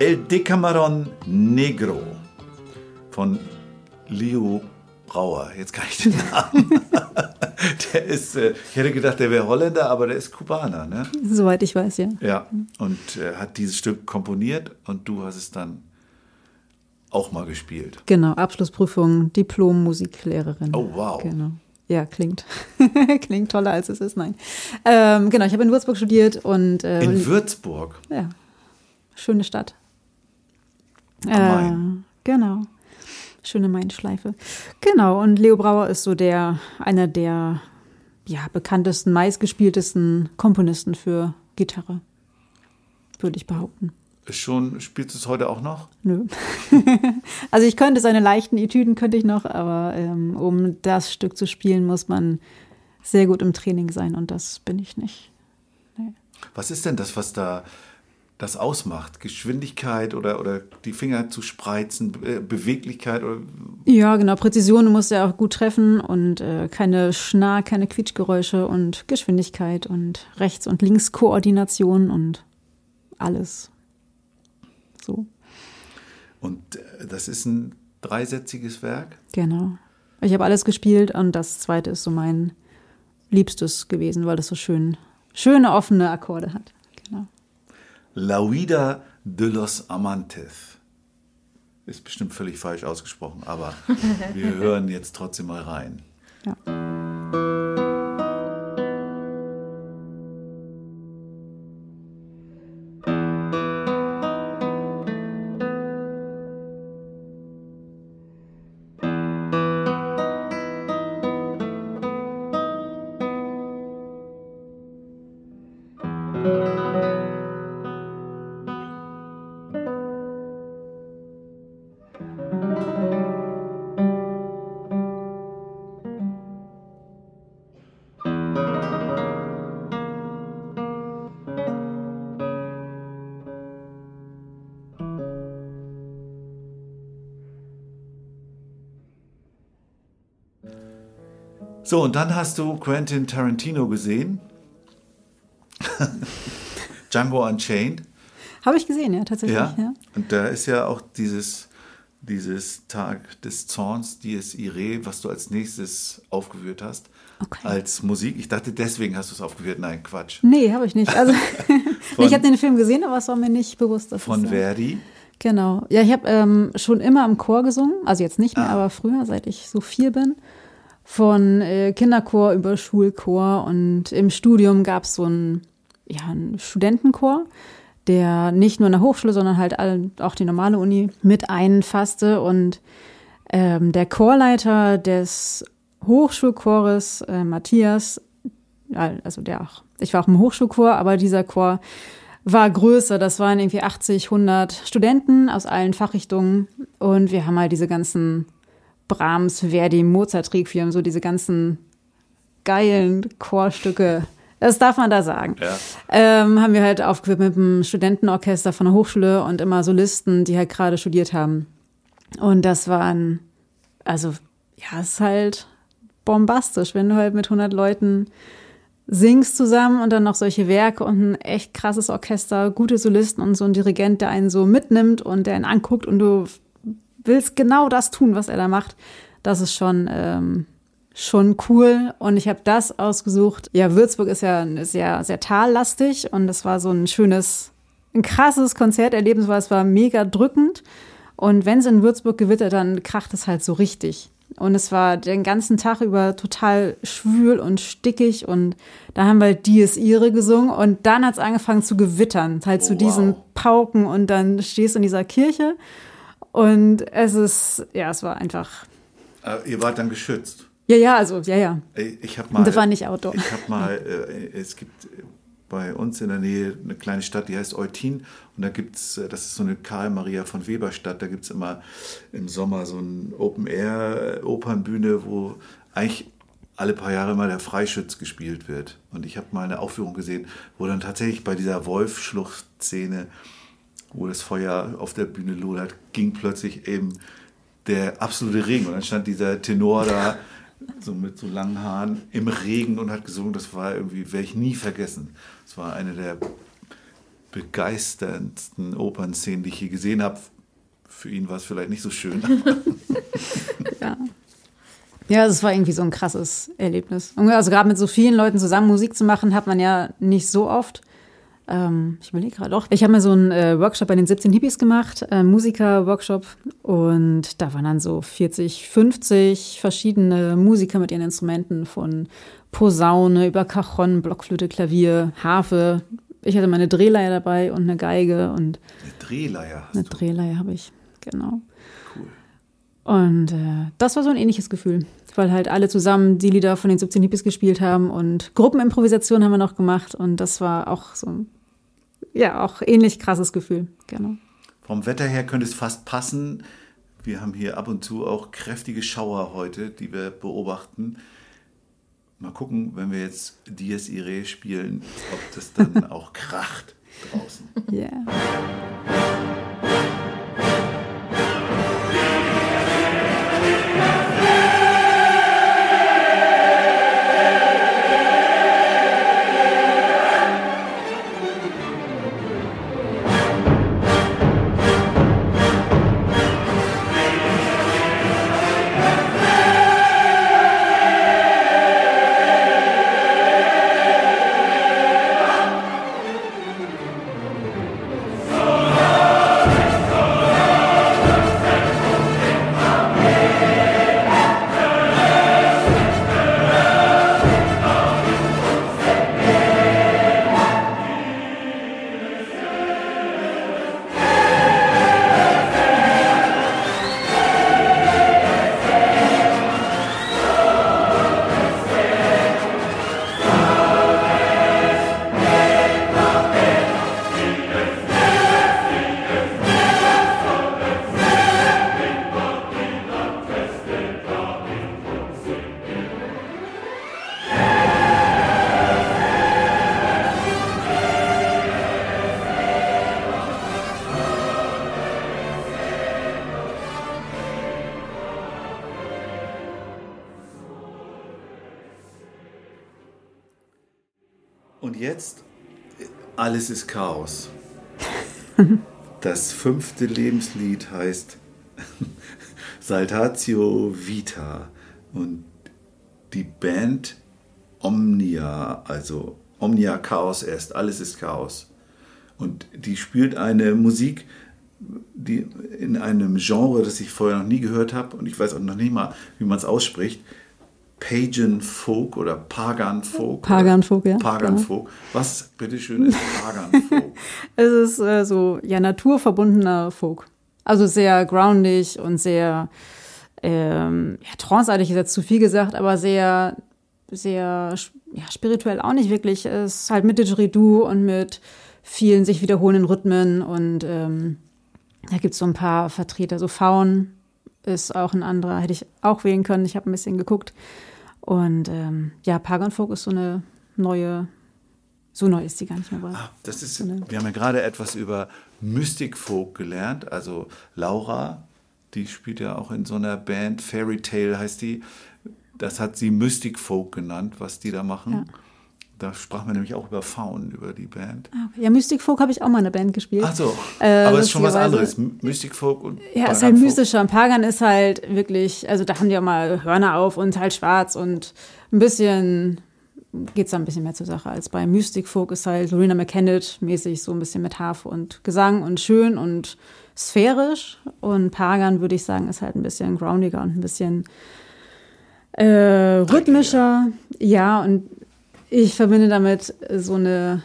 Speaker 3: El Decameron Negro von Leo Brauer. Jetzt kann ich den <laughs> Namen. der ist, äh, ich hätte gedacht, der wäre Holländer, aber der ist Kubaner, ne?
Speaker 2: Soweit ich weiß, ja.
Speaker 3: Ja. Und äh, hat dieses Stück komponiert und du hast es dann auch mal gespielt.
Speaker 2: Genau, Abschlussprüfung, Diplom-Musiklehrerin.
Speaker 3: Oh, wow.
Speaker 2: Genau. Ja, klingt. <laughs> klingt toller, als es ist, nein. Ähm, genau, ich habe in Würzburg studiert und äh,
Speaker 3: In Würzburg.
Speaker 2: ja, schöne Stadt. Äh, genau. Schöne Main-Schleife. Genau, und Leo Brauer ist so der, einer der ja, bekanntesten, meistgespieltesten Komponisten für Gitarre, würde ich behaupten.
Speaker 3: Schon, spielst du es heute auch noch?
Speaker 2: Nö. <laughs> also ich könnte seine leichten Etüden könnte ich noch, aber ähm, um das Stück zu spielen, muss man sehr gut im Training sein und das bin ich nicht.
Speaker 3: Was ist denn das, was da das ausmacht? Geschwindigkeit oder, oder die Finger zu spreizen, Be Beweglichkeit oder
Speaker 2: Ja, genau. Präzision du musst ja auch gut treffen und äh, keine Schnarr, keine Quietschgeräusche und Geschwindigkeit und Rechts- und Linkskoordination und alles. So,
Speaker 3: Und äh, das ist ein dreisätziges Werk.
Speaker 2: genau. Ich habe alles gespielt und das zweite ist so mein liebstes gewesen, weil das so schön, schöne offene Akkorde hat.
Speaker 3: La Huida de los Amantes. Ist bestimmt völlig falsch ausgesprochen, aber <laughs> wir hören jetzt trotzdem mal rein.
Speaker 2: Ja.
Speaker 3: So, und dann hast du Quentin Tarantino gesehen. <laughs> Django Unchained.
Speaker 2: Habe ich gesehen, ja, tatsächlich.
Speaker 3: Ja.
Speaker 2: Ja.
Speaker 3: Und da ist ja auch dieses, dieses Tag des Zorns, Dies Irae, was du als nächstes aufgeführt hast.
Speaker 2: Okay.
Speaker 3: Als Musik. Ich dachte, deswegen hast du es aufgeführt. Nein, Quatsch.
Speaker 2: Nee, habe ich nicht. Also, nee, <laughs> <laughs> ich habe den Film gesehen, aber es war mir nicht bewusst. Dass
Speaker 3: Von
Speaker 2: es, äh,
Speaker 3: Verdi.
Speaker 2: Genau. Ja, ich habe ähm, schon immer im Chor gesungen. Also jetzt nicht mehr,
Speaker 3: Ah.
Speaker 2: aber früher, seit ich so vier bin. Von äh, Kinderchor über Schulchor. Und im Studium gab es so einen, ja, einen Studentenchor, der nicht nur in der Hochschule, sondern halt all, auch die normale Uni mit einfasste. Und ähm, der Chorleiter des Hochschulchores, äh, Matthias, also der auch, ich war auch im Hochschulchor, aber dieser Chor war größer. Das waren irgendwie 80, 100 Studenten aus allen Fachrichtungen. Und wir haben halt diese ganzen Brahms, Verdi, Mozart-Requiem, so diese ganzen geilen Chorstücke. Das darf man da sagen.
Speaker 3: Ja.
Speaker 2: Ähm, haben wir halt aufgeführt mit einem Studentenorchester von der Hochschule und immer Solisten, die halt gerade studiert haben. Und das waren, also, ja, es ist halt bombastisch, wenn du halt mit 100 Leuten singst zusammen und dann noch solche Werke und ein echt krasses Orchester, gute Solisten und so ein Dirigent, der einen so mitnimmt und der ihn anguckt und du willst genau das tun, was er da macht. Das ist schon, ähm, schon cool. Und ich habe das ausgesucht. Ja, Würzburg ist ja sehr, sehr tallastig und das war so ein schönes, ein krasses Konzerterlebnis, weil es war mega drückend. Und wenn es in Würzburg gewittert, dann kracht es halt so richtig. Und es war den ganzen Tag über total schwül und stickig. Und da haben wir halt Dies Ihre gesungen. Und dann hat es angefangen zu gewittern, halt zu
Speaker 3: Oh,
Speaker 2: diesen
Speaker 3: wow.
Speaker 2: Pauken. Und dann stehst du in dieser Kirche. Und es ist, ja, es war einfach,
Speaker 3: Äh, ihr wart dann geschützt.
Speaker 2: ja, ja, also, ja, ja.
Speaker 3: Ich habe mal.
Speaker 2: Das war nicht Outdoor.
Speaker 3: Ich habe mal. Äh, es gibt bei uns in der Nähe eine kleine Stadt, die heißt Eutin. Und da gibt es, das ist so eine Karl Maria von Weber Stadt. Da gibt es immer im Sommer so eine Open-Air-Opernbühne, wo eigentlich alle paar Jahre mal der Freischütz gespielt wird. Und ich habe mal eine Aufführung gesehen, wo dann tatsächlich bei dieser Wolf-Schlucht-Szene, wo das Feuer auf der Bühne lodert, ging plötzlich eben der absolute Regen. Und dann stand dieser Tenor da, <laughs> so mit so langen Haaren, im Regen und hat gesungen. Das war irgendwie, werde ich nie vergessen. Das war eine der begeisterndsten Opernszenen, die ich je gesehen habe. Für ihn war es vielleicht nicht so schön. <laughs>
Speaker 2: Ja, es war irgendwie so ein krasses Erlebnis. Also gerade mit so vielen Leuten zusammen Musik zu machen, hat man ja nicht so oft. Ähm, ich überlege gerade doch. Ich habe mal so einen äh, Workshop bei den 17 Hippies gemacht, äh, Musiker-Workshop. Und da waren dann so 40, 50 verschiedene Musiker mit ihren Instrumenten von Posaune über Cajon, Blockflöte, Klavier, Harfe. Ich hatte meine Drehleier dabei und eine Geige und
Speaker 3: Eine Drehleier hast
Speaker 2: eine
Speaker 3: du.
Speaker 2: Drehleier habe ich, genau.
Speaker 3: Cool.
Speaker 2: Und äh, das war so ein ähnliches Gefühl, weil halt alle zusammen die Lieder von den 17 Hippies gespielt haben und Gruppenimprovisation haben wir noch gemacht und das war auch so ein, ja, auch ähnlich krasses Gefühl, genau.
Speaker 3: Vom Wetter her könnte es fast passen. Wir haben hier ab und zu auch kräftige Schauer heute, die wir beobachten. Mal gucken, wenn wir jetzt Dies Irae spielen, ob das dann <laughs> auch kracht draußen.
Speaker 2: Yeah.
Speaker 3: Alles ist Chaos. <laughs> Das fünfte Lebenslied heißt <laughs> Saltatio Vita und die Band Omnia, also Omnia Chaos erst, alles ist Chaos. Und die spielt eine Musik, die in einem Genre, das ich vorher noch nie gehört habe und ich weiß auch noch nicht mal, wie man es ausspricht. Pagan Folk oder Pagan Folk.
Speaker 2: Pagan Folk, ja,
Speaker 3: Pagan
Speaker 2: genau.
Speaker 3: Folk. Was, bitteschön, ist Pagan Folk? <laughs>
Speaker 2: Es ist äh, so, ja, naturverbundener Folk. Also sehr groundig und sehr, ähm, ja, tranceartig ist jetzt zu viel gesagt, aber sehr, sehr, ja, spirituell auch nicht wirklich. Es ist halt mit Didgeridoo und mit vielen sich wiederholenden Rhythmen und ähm, da gibt es so ein paar Vertreter. So Faun ist auch ein anderer, hätte ich auch wählen können. Ich habe ein bisschen geguckt. Und ähm, ja, Pagan Folk ist so eine neue, so neu ist die gar nicht mehr.
Speaker 3: Ah, das ist, wir haben ja gerade etwas über Mystic Folk gelernt. Also Laura, die spielt ja auch in so einer Band, Fairy Tale heißt die. Das hat sie Mystic Folk genannt, was die da machen.
Speaker 2: Ja.
Speaker 3: Da sprachen wir nämlich auch über Faun, über die Band.
Speaker 2: Ah. Ja, Mystic Folk habe ich auch mal in der Band gespielt.
Speaker 3: Ach so,
Speaker 2: Äh,
Speaker 3: aber es ist schon was anderes. Mystic Folk und
Speaker 2: Ja,
Speaker 3: Pagan
Speaker 2: ist halt mystischer. Und Pagan ist halt wirklich, also da haben die ja mal Hörner auf und halt schwarz und ein bisschen geht's da ein bisschen mehr zur Sache als bei Mystic Folk ist halt Lorena McKennitt mäßig so ein bisschen mit Harfe und Gesang und schön und sphärisch. Und Pagan würde ich sagen, ist halt ein bisschen groundiger und ein bisschen Äh, rhythmischer, ja, und ich verbinde damit so eine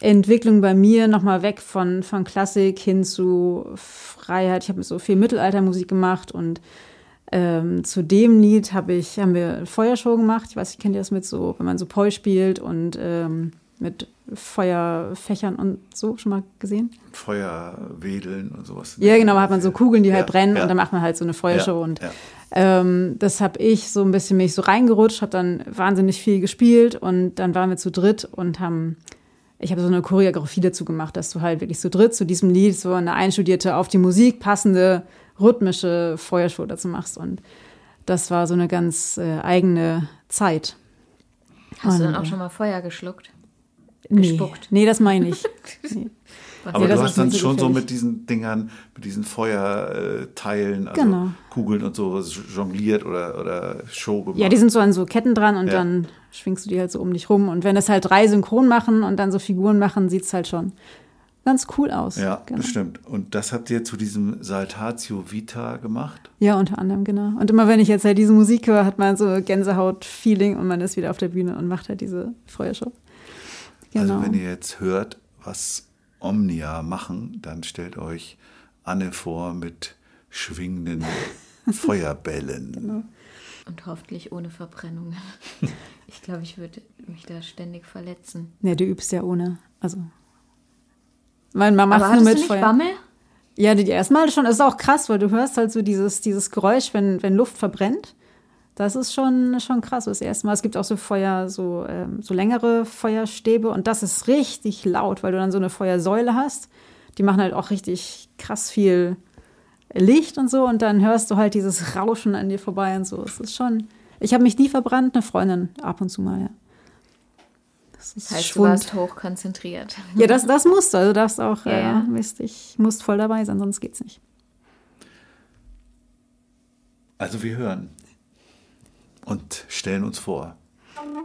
Speaker 2: Entwicklung bei mir nochmal weg von, von Klassik hin zu Freiheit. Ich habe so viel Mittelaltermusik gemacht und ähm, zu dem Lied habe ich, haben wir Feuershow gemacht. Ich weiß, ich kenne das mit so, wenn man so Poi spielt und ähm, mit Feuerfächern und so schon mal gesehen.
Speaker 3: Feuerwedeln und sowas.
Speaker 2: Ja, genau, da hat man so Kugeln, die
Speaker 3: Ja,
Speaker 2: halt brennen
Speaker 3: ja.
Speaker 2: und dann macht man halt so eine Feuershow
Speaker 3: Ja,
Speaker 2: und
Speaker 3: ja.
Speaker 2: ähm, das habe ich so ein bisschen mich so reingerutscht, habe dann wahnsinnig viel gespielt und dann waren wir zu dritt und haben, ich habe so eine Choreografie dazu gemacht, dass du halt wirklich zu dritt zu diesem Lied so eine einstudierte, auf die Musik passende, rhythmische Feuershow dazu machst und das war so eine ganz äh, eigene Zeit.
Speaker 1: Hast du dann
Speaker 2: Und,
Speaker 1: auch
Speaker 2: äh,
Speaker 1: schon mal Feuer geschluckt?
Speaker 2: Nee,
Speaker 1: Gespuckt.
Speaker 2: nee das meine ich. <laughs> Nee.
Speaker 3: Aber
Speaker 2: Nee, das
Speaker 3: du hast dann
Speaker 2: so
Speaker 3: schon so
Speaker 2: gefährlich.
Speaker 3: mit diesen Dingern, mit diesen Feuerteilen, also
Speaker 2: Genau.
Speaker 3: Kugeln und so jongliert oder, oder Show gemacht.
Speaker 2: Ja, die sind so an so Ketten dran und
Speaker 3: Ja.
Speaker 2: dann schwingst du die halt so um dich rum. Und wenn das halt drei synchron machen und dann so Figuren machen, sieht es halt schon ganz cool aus.
Speaker 3: Ja,
Speaker 2: genau.
Speaker 3: bestimmt. Und das habt ihr zu diesem Saltatio Vita gemacht?
Speaker 2: Ja, unter anderem, genau. Und immer wenn ich jetzt halt diese Musik höre, hat man so Gänsehaut-Feeling und man ist wieder auf der Bühne und macht halt diese Feuershow. Genau.
Speaker 3: Also wenn ihr jetzt hört, was Omnia machen, dann stellt euch Anne vor mit schwingenden <laughs> Feuerbällen.
Speaker 2: Genau.
Speaker 1: Und hoffentlich ohne Verbrennungen. <laughs> Ich glaube, ich würde mich da ständig verletzen.
Speaker 2: ja, du übst ja ohne. Also. Mein Mama macht nur mit
Speaker 1: du nicht
Speaker 2: Feuer.
Speaker 1: Bammel?
Speaker 2: Ja, die, die erstmal schon ist auch krass, weil du hörst halt so dieses, dieses Geräusch, wenn, wenn Luft verbrennt. Das ist schon, schon krass. Das erste Mal. Es gibt auch so Feuer, so, ähm, so längere Feuerstäbe und das ist richtig laut, weil du dann so eine Feuersäule hast. Die machen halt auch richtig krass viel Licht und so und dann hörst du halt dieses Rauschen an dir vorbei und so. Es ist schon. Ich habe mich nie verbrannt, eine Freundin ab und zu mal, ja. Das ist
Speaker 1: Das heißt, du
Speaker 2: Schwund.
Speaker 1: warst hochkonzentriert. <laughs>
Speaker 2: Ja, das, das musst du. Also darfst auch,
Speaker 1: Ja,
Speaker 2: äh,
Speaker 1: ja.
Speaker 2: Mist, ich musst voll dabei sein, sonst geht's nicht.
Speaker 3: Also wir hören und stellen uns vor. Und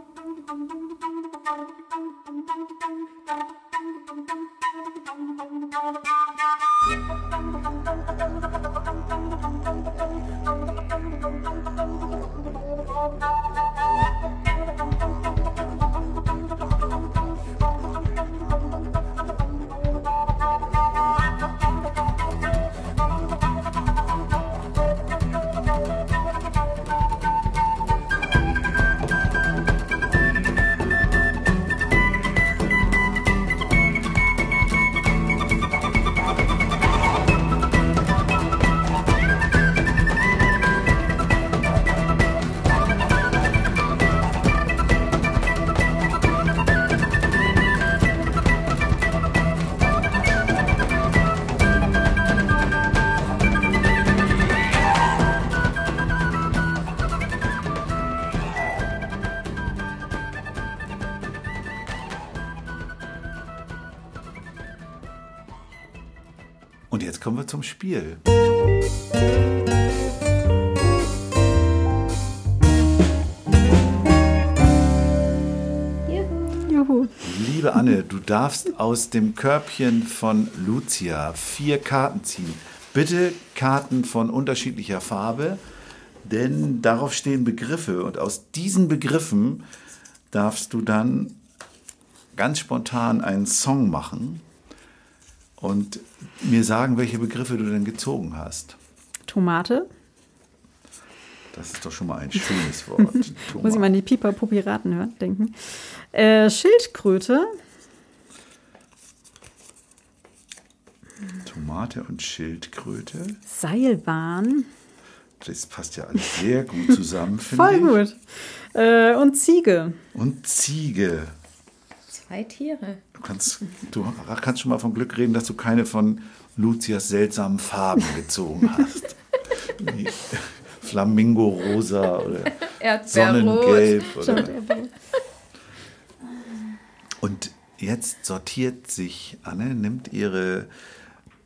Speaker 3: <laughs> Spiel. Liebe Anne, du darfst aus dem Körbchen von Lucia vier Karten ziehen. Bitte Karten von unterschiedlicher Farbe, denn darauf stehen Begriffe und aus diesen Begriffen darfst du dann ganz spontan einen Song machen und mir sagen, welche Begriffe du denn gezogen hast.
Speaker 2: Tomate.
Speaker 3: Das ist doch schon mal ein schönes Wort. <laughs>
Speaker 2: Muss ich mal an die Piper Piraten hören, denken. Äh, Schildkröte.
Speaker 3: Tomate und Schildkröte.
Speaker 2: Seilbahn.
Speaker 3: Das passt ja alles sehr gut zusammen, <laughs> finde
Speaker 2: Voll
Speaker 3: ich.
Speaker 2: gut. Äh, und Ziege.
Speaker 3: Und Ziege.
Speaker 1: Zwei Tiere.
Speaker 3: Du kannst, du kannst schon mal von Glück reden, dass du keine von Lucias seltsamen Farben gezogen hast. <laughs> Wie Flamingo-rosa oder Sonnengelb. Oder. Und jetzt sortiert sich Anne, nimmt ihre,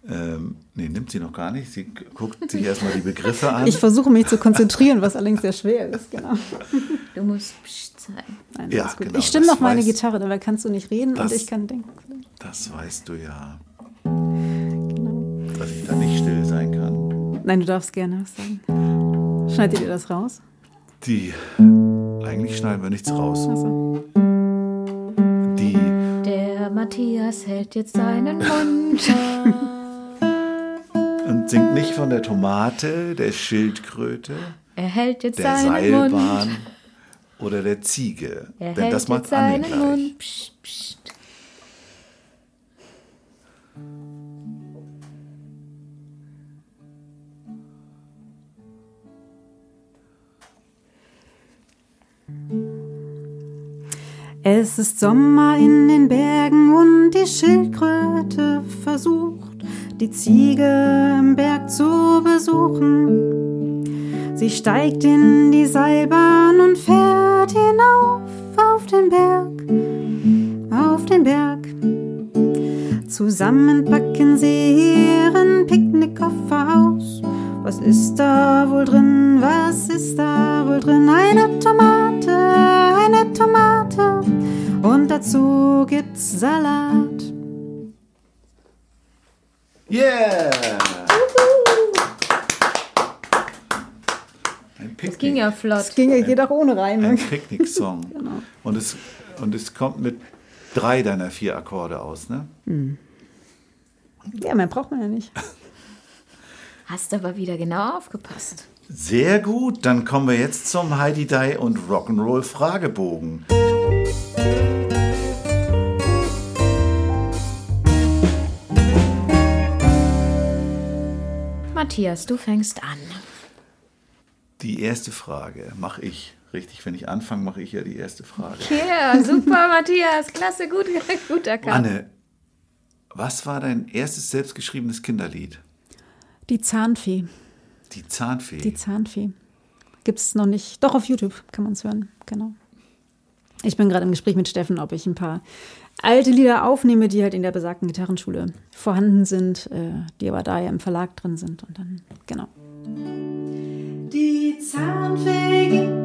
Speaker 3: ähm, nee, nimmt sie noch gar nicht, sie guckt sich erstmal die Begriffe an.
Speaker 2: Ich versuche mich zu konzentrieren, was allerdings sehr schwer ist. Genau.
Speaker 1: Du musst Psst sagen.
Speaker 2: Nein,
Speaker 3: Ja, genau,
Speaker 2: ich stimme noch meine Gitarre, dabei kannst du nicht reden
Speaker 3: Das-
Speaker 2: und ich kann denken.
Speaker 3: Das weißt du ja. Dass ich da nicht still sein kann.
Speaker 2: Nein, du darfst gerne was sagen. Schneidet ihr das raus?
Speaker 3: Die. Eigentlich schneiden wir nichts raus.
Speaker 2: Also,
Speaker 3: Die.
Speaker 1: Der Matthias hält jetzt seinen Mund. <laughs>
Speaker 3: Und singt nicht von der Tomate, der Schildkröte,
Speaker 1: Er hält jetzt
Speaker 3: der
Speaker 1: seinen Mund.
Speaker 3: Seilbahn oder der Ziege.
Speaker 1: Er
Speaker 3: Denn
Speaker 1: hält
Speaker 3: das
Speaker 1: jetzt
Speaker 3: macht Anne
Speaker 1: seinen. Mund. Psst, psst.
Speaker 2: Es ist Sommer in den Bergen und die Schildkröte versucht, die Ziege im Berg zu besuchen. Sie steigt in die Seilbahn und fährt hinauf auf den Berg, auf den Berg. Zusammen packen sie ihren Picknickkoffer aus. Was ist da wohl drin? Was ist da wohl drin? Eine Tomate, eine Tomate. Und dazu gibt's Salat.
Speaker 3: Yeah! Ein
Speaker 1: Das ging ja flott.
Speaker 2: Das ging, geht auch ohne Reime.
Speaker 3: Ein Picknick-Song. <laughs>
Speaker 1: Genau.
Speaker 3: und, es, und es kommt mit drei deiner vier Akkorde aus, ne?
Speaker 2: Ja, mehr braucht man ja nicht. <laughs>
Speaker 1: Hast aber wieder genau aufgepasst.
Speaker 3: Sehr gut, dann kommen wir jetzt zum Heidi Die und Rock'n'Roll Fragebogen.
Speaker 1: Matthias, du fängst an.
Speaker 3: Die erste Frage mache ich. Richtig, wenn ich anfange, mache ich ja die erste Frage.
Speaker 1: Ja, super, <laughs> Matthias. Klasse, gut, <laughs> gut erkannt.
Speaker 3: Anne, was war dein erstes selbstgeschriebenes Kinderlied?
Speaker 2: Die Zahnfee.
Speaker 3: Die Zahnfee.
Speaker 2: Die Zahnfee. Gibt's noch nicht. Doch auf YouTube kann man es hören. Genau. Ich bin gerade im Gespräch mit Steffen, ob ich ein paar alte Lieder aufnehme, die halt in der besagten Gitarrenschule vorhanden sind, äh, die aber da ja im Verlag drin sind. Und dann, genau. Die Zahnfee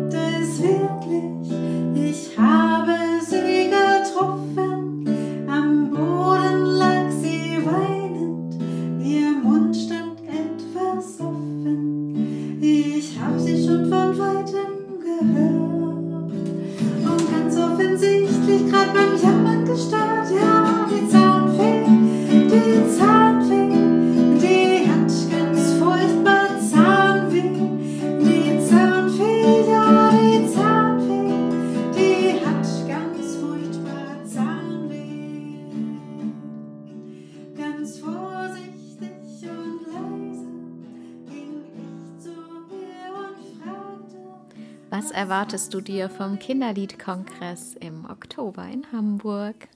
Speaker 1: erwartest du dir vom Kinderliedkongress im Oktober in Hamburg?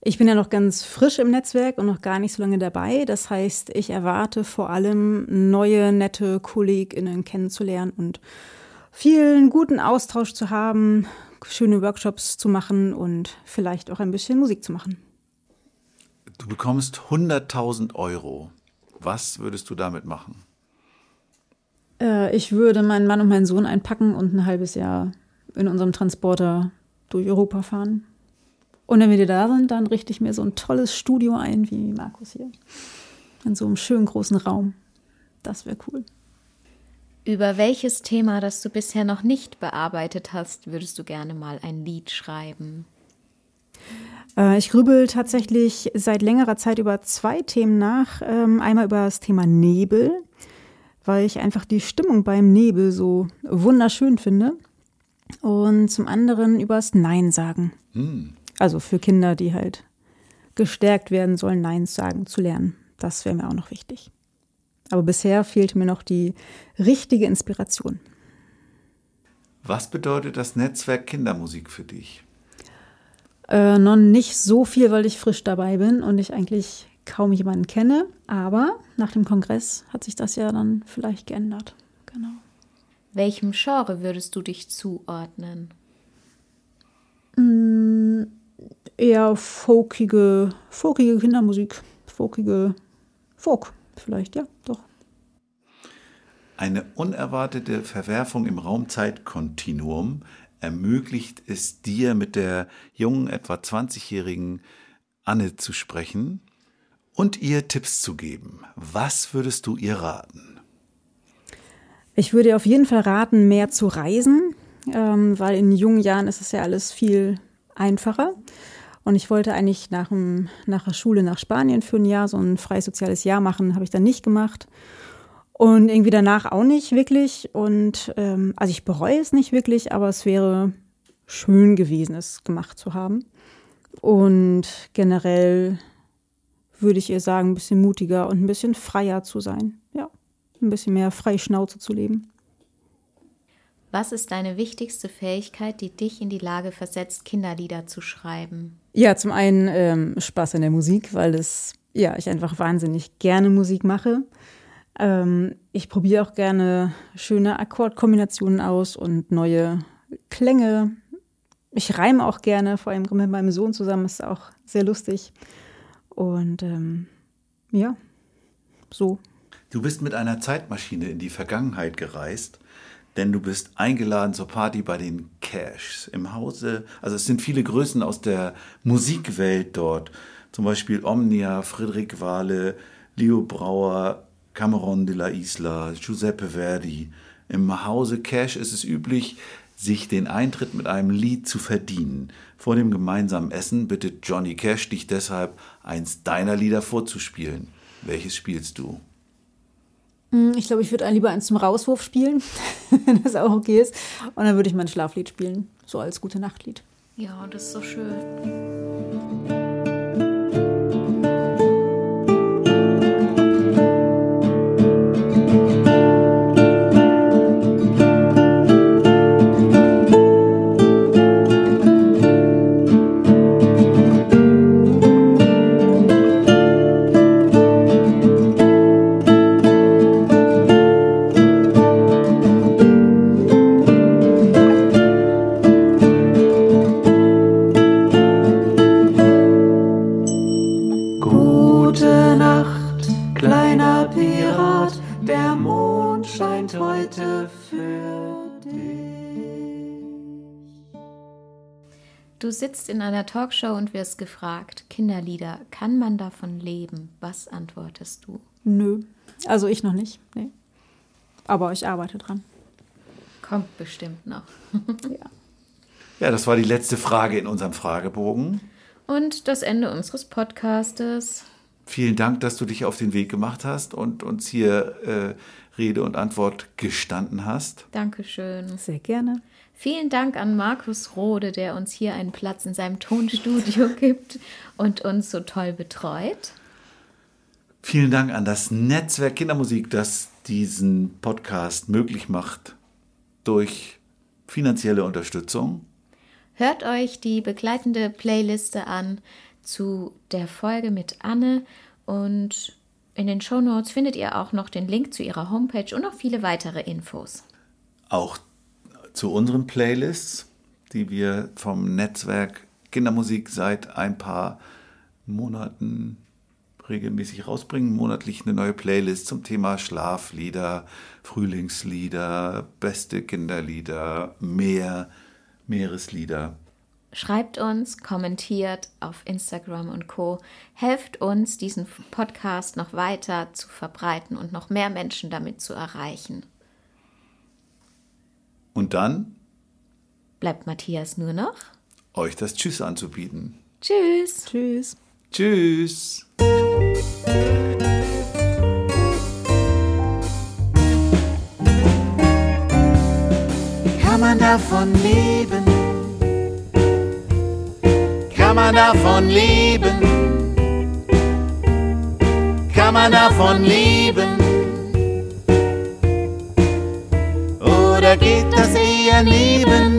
Speaker 2: Ich bin ja noch ganz frisch im Netzwerk und noch gar nicht so lange dabei. Das heißt, ich erwarte vor allem neue, nette KollegInnen kennenzulernen und vielen guten Austausch zu haben, schöne Workshops zu machen und vielleicht auch ein bisschen Musik zu machen.
Speaker 3: Du bekommst 100.000 Euro. Was würdest du damit machen?
Speaker 2: Äh, ich würde meinen Mann und meinen Sohn einpacken und ein halbes Jahr in unserem Transporter durch Europa fahren. Und wenn wir da sind, dann richte ich mir so ein tolles Studio ein, wie Markus hier. In so einem schönen großen Raum. Das wäre cool.
Speaker 1: Über welches Thema, das du bisher noch nicht bearbeitet hast, würdest du gerne mal ein Lied schreiben?
Speaker 2: Äh, ich grübel tatsächlich seit längerer Zeit über zwei Themen nach. Ähm, einmal über das Thema Nebel, weil ich einfach die Stimmung beim Nebel so wunderschön finde. Und zum anderen über das Nein sagen. Also für Kinder, die halt gestärkt werden sollen, Nein sagen zu lernen. Das wäre mir auch noch wichtig. Aber bisher fehlte mir noch die richtige Inspiration.
Speaker 3: Was bedeutet das Netzwerk Kindermusik für dich?
Speaker 2: Äh, noch nicht so viel, weil ich frisch dabei bin und ich eigentlich kaum jemanden kenne. Aber nach dem Kongress hat sich das ja dann vielleicht geändert. Genau.
Speaker 1: Welchem Genre würdest du dich zuordnen?
Speaker 2: Eher folkige, folkige Kindermusik. Folkige Folk vielleicht, ja, doch.
Speaker 3: Eine unerwartete Verwerfung im Raumzeitkontinuum ermöglicht es dir, mit der jungen, etwa 20-jährigen Anne zu sprechen und ihr Tipps zu geben. Was würdest du ihr raten?
Speaker 2: Ich würde auf jeden Fall raten, mehr zu reisen, ähm, weil in jungen Jahren ist es ja alles viel einfacher. Und ich wollte eigentlich nach, dem, nach der Schule nach Spanien für ein Jahr so ein freies soziales Jahr machen, habe ich dann nicht gemacht. Und irgendwie danach auch nicht wirklich. Und ähm, also ich bereue es nicht wirklich, aber es wäre schön gewesen, es gemacht zu haben. Und generell würde ich ihr sagen, ein bisschen mutiger und ein bisschen freier zu sein. Ja, ein bisschen mehr freie Schnauze zu leben.
Speaker 1: Was ist deine wichtigste Fähigkeit, die dich in die Lage versetzt, Kinderlieder zu schreiben?
Speaker 2: Ja, zum einen ähm, Spaß an der Musik, weil es, ja, ich einfach wahnsinnig gerne Musik mache. Ähm, ich probiere auch gerne schöne Akkordkombinationen aus und neue Klänge. Ich reime auch gerne, vor allem mit meinem Sohn zusammen, ist auch sehr lustig. Und ähm, ja, so.
Speaker 3: Du bist mit einer Zeitmaschine in die Vergangenheit gereist, denn du bist eingeladen zur Party bei den Cashs im Hause. Also es sind viele Größen aus der Musikwelt dort. Zum Beispiel Omnia, Friedrich Wahle, Leo Brauer, Cameron de la Isla, Giuseppe Verdi. Im Hause Cash ist es üblich, sich den Eintritt mit einem Lied zu verdienen. Vor dem gemeinsamen Essen bittet Johnny Cash dich deshalb, eins deiner Lieder vorzuspielen. Welches spielst du?
Speaker 2: Hm, Ich glaube, ich würde lieber eins zum Rauswurf spielen, <laughs> wenn das auch okay ist. Und dann würde ich mein Schlaflied spielen, so als gute Nachtlied.
Speaker 1: Ja, das ist so schön. Du sitzt in einer Talkshow und wirst gefragt, Kinderlieder, kann man davon leben? Was antwortest du?
Speaker 2: Nö, also ich noch nicht. Nee. Aber ich arbeite dran.
Speaker 1: Kommt bestimmt noch. <laughs>
Speaker 2: Ja.
Speaker 3: Ja, das war die letzte Frage in unserem Fragebogen.
Speaker 1: Und das Ende unseres Podcastes.
Speaker 3: Vielen Dank, dass du dich auf den Weg gemacht hast und uns hier äh, Rede und Antwort gestanden hast.
Speaker 1: Dankeschön.
Speaker 2: Sehr gerne.
Speaker 1: Vielen Dank an Markus Rode, der uns hier einen Platz in seinem Tonstudio <laughs> gibt und uns so toll betreut.
Speaker 3: Vielen Dank an das Netzwerk Kindermusik, das diesen Podcast möglich macht durch finanzielle Unterstützung.
Speaker 1: Hört euch die begleitende Playliste an zu der Folge mit Anne und in den Shownotes findet ihr auch noch den Link zu ihrer Homepage und noch viele weitere Infos.
Speaker 3: Auch zu unseren Playlists, die wir vom Netzwerk Kindermusik seit ein paar Monaten regelmäßig rausbringen. Monatlich eine neue Playlist zum Thema Schlaflieder, Frühlingslieder, beste Kinderlieder, Meer, Meereslieder.
Speaker 1: Schreibt uns, kommentiert auf Instagram und Co. Helft uns, diesen Podcast noch weiter zu verbreiten und noch mehr Menschen damit zu erreichen.
Speaker 3: Und dann
Speaker 1: Bleibt Matthias nur noch.
Speaker 3: euch das Tschüss anzubieten.
Speaker 1: Tschüss.
Speaker 2: Tschüss.
Speaker 3: Tschüss.
Speaker 6: Kann man davon leben? Kann man davon leben? Kann man davon leben? Oder geht das eher nebenbei?